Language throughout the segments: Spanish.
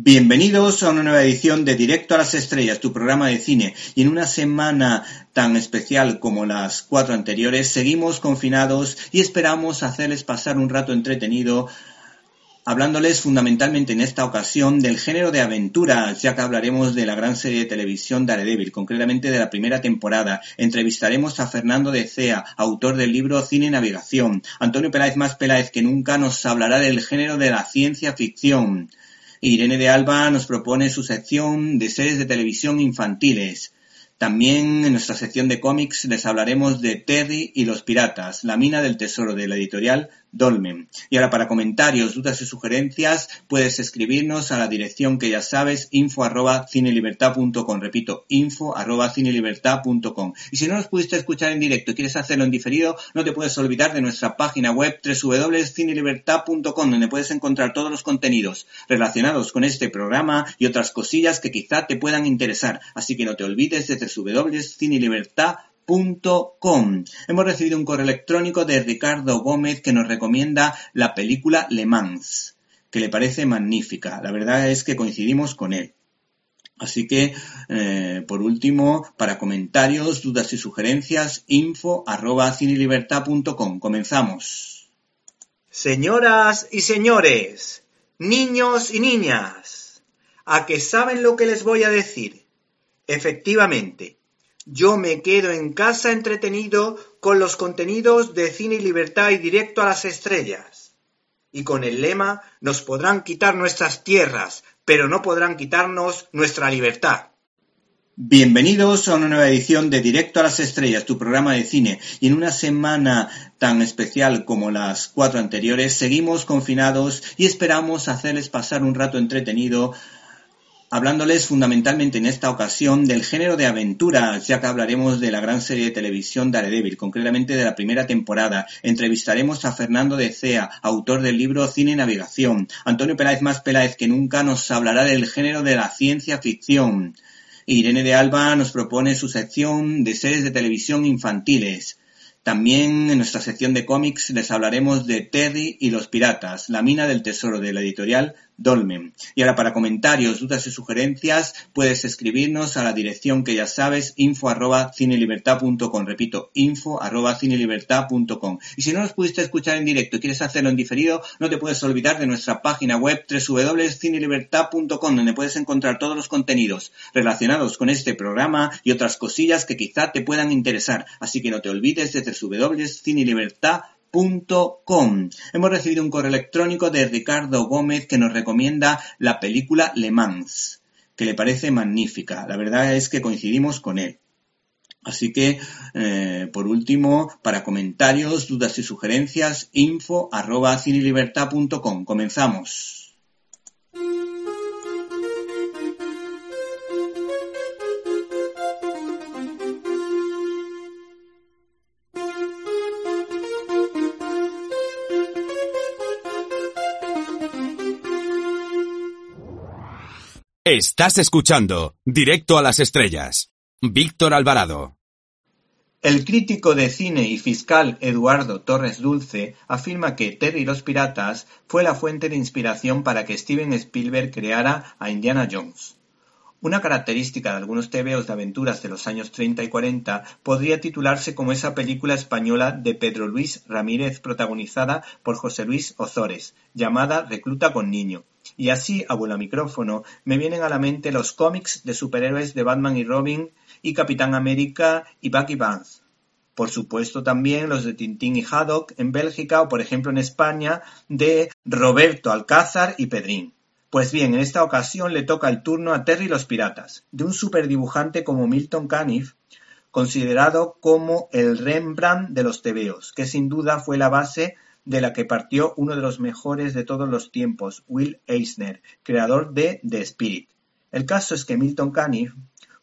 Bienvenidos a una nueva edición de Directo a las Estrellas, tu programa de cine. Y en una semana tan especial como las cuatro anteriores, seguimos confinados y esperamos hacerles pasar un rato entretenido hablándoles fundamentalmente en esta ocasión del género de aventuras, ya que hablaremos de la gran serie de televisión Daredevil, concretamente de la primera temporada. Entrevistaremos a Fernando de Cea, autor del libro Cine y Navegación. Antonio Peláez más Peláez que nunca nos hablará del género de la ciencia ficción. Irene de Alba nos propone su sección de series de televisión infantiles. También en nuestra sección de cómics les hablaremos de Terry y los piratas, la mina del tesoro de la editorial Dolmen. Y ahora para comentarios, dudas y sugerencias puedes escribirnos a la dirección que ya sabes, info arroba cinelibertad.com. Repito, info arroba cinelibertad.com. Y si no nos pudiste escuchar en directo y quieres hacerlo en diferido, no te puedes olvidar de nuestra página web www.cinelibertad.com donde puedes encontrar todos los contenidos relacionados con este programa y otras cosillas que quizá te puedan interesar. Así que no te olvides de www.cinelibertad.com Hemos recibido un correo electrónico de Ricardo Gómez que nos recomienda la película Le Mans, que le parece magnífica. La verdad es que coincidimos con él. Así que, eh, por último, para comentarios, dudas y sugerencias, info arroba cinelibertad.com. Comenzamos. Señoras y señores, niños y niñas, ¿a qué saben lo que les voy a decir? Efectivamente, yo me quedo en casa entretenido con los contenidos de Cine y Libertad y Directo a las Estrellas. Y con el lema nos podrán quitar nuestras tierras, pero no podrán quitarnos nuestra libertad. Bienvenidos a una nueva edición de Directo a las Estrellas, tu programa de cine. Y en una semana tan especial como las cuatro anteriores, seguimos confinados y esperamos hacerles pasar un rato entretenido hablándoles fundamentalmente en esta ocasión del género de aventuras, ya que hablaremos de la gran serie de televisión Daredevil, concretamente de la primera temporada. Entrevistaremos a Fernando de Cea, autor del libro Cine y Navegación. Antonio Peláez más Peláez que nunca nos hablará del género de la ciencia ficción. Irene de Alba nos propone su sección de series de televisión infantiles. También en nuestra sección de cómics les hablaremos de Terry y los piratas, la mina del tesoro de la editorial Dolmen. Y ahora para comentarios, dudas y sugerencias puedes escribirnos a la dirección que ya sabes, info arroba cinelibertad.com. Repito, info arroba cinelibertad.com. Y si no nos pudiste escuchar en directo y quieres hacerlo en diferido, no te puedes olvidar de nuestra página web www.cinelibertad.com donde puedes encontrar todos los contenidos relacionados con este programa y otras cosillas que quizá te puedan interesar. Así que no te olvides de www.cinelibertad.com Hemos recibido un correo electrónico de Ricardo Gómez que nos recomienda la película Le Mans, que le parece magnífica. La verdad es que coincidimos con él. Así que, eh, por último, para comentarios, dudas y sugerencias, info arroba cinelibertad.com. Comenzamos. Estás escuchando Directo a las Estrellas. Víctor Alvarado. El crítico de cine y fiscal Eduardo Torres Dulce afirma que Terry y los Piratas fue la fuente de inspiración para que Steven Spielberg creara a Indiana Jones. Una característica de algunos tebeos de aventuras de los años 30 y 40 podría titularse como esa película española de Pedro Luis Ramírez protagonizada por José Luis Ozores, llamada Recluta con Niño, y así, abuelo micrófono, me vienen a la mente los cómics de superhéroes de Batman y Robin y Capitán América y Bucky Barnes. Por supuesto también los de Tintín y Haddock en Bélgica o por ejemplo en España de Roberto Alcázar y Pedrín. Pues bien, en esta ocasión le toca el turno a Terry los Piratas, de un superdibujante como Milton Caniff, considerado como el Rembrandt de los tebeos, que sin duda fue la base de la que partió uno de los mejores de todos los tiempos, Will Eisner, creador de The Spirit. El caso es que Milton Caniff,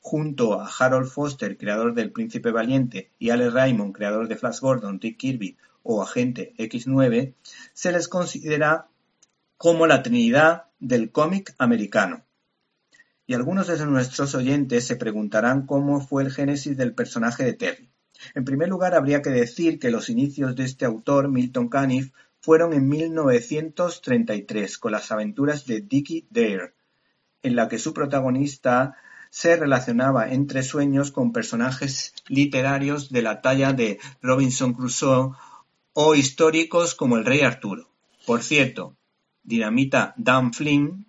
junto a Harold Foster, creador del Príncipe Valiente, y Alex Raymond, creador de Flash Gordon, Rick Kirby o Agente X9, se les considera como la trinidad del cómic americano. Y algunos de nuestros oyentes se preguntarán cómo fue el génesis del personaje de Terry. En primer lugar, habría que decir que los inicios de este autor, Milton Caniff, fueron en 1933, con las aventuras de Dickie Dare, en la que su protagonista se relacionaba entre sueños con personajes literarios de la talla de Robinson Crusoe o históricos como el rey Arturo. Por cierto, Dinamita Dan Flynn,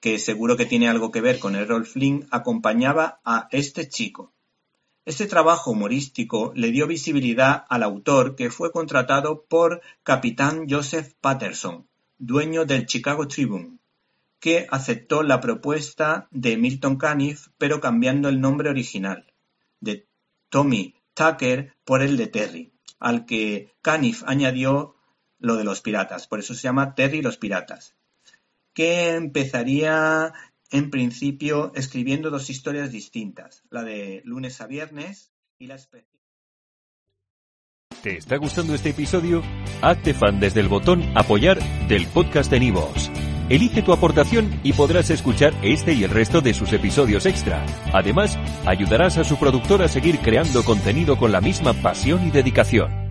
que seguro que tiene algo que ver con Errol Flynn, acompañaba a este chico. Este trabajo humorístico le dio visibilidad al autor que fue contratado por Capitán Joseph Patterson, dueño del Chicago Tribune, que aceptó la propuesta de Milton Caniff pero cambiando el nombre original, de Tommy Tucker por el de Terry, al que Caniff añadió lo de los piratas, por eso se llama Terry los piratas, que empezaría en principio escribiendo dos historias distintas, la de lunes a viernes y la especie. ¿Te está gustando este episodio? Hazte fan desde el botón apoyar del podcast de Nivos. Elige tu aportación y podrás escuchar este y el resto de sus episodios extra. Además, ayudarás a su productor a seguir creando contenido con la misma pasión y dedicación.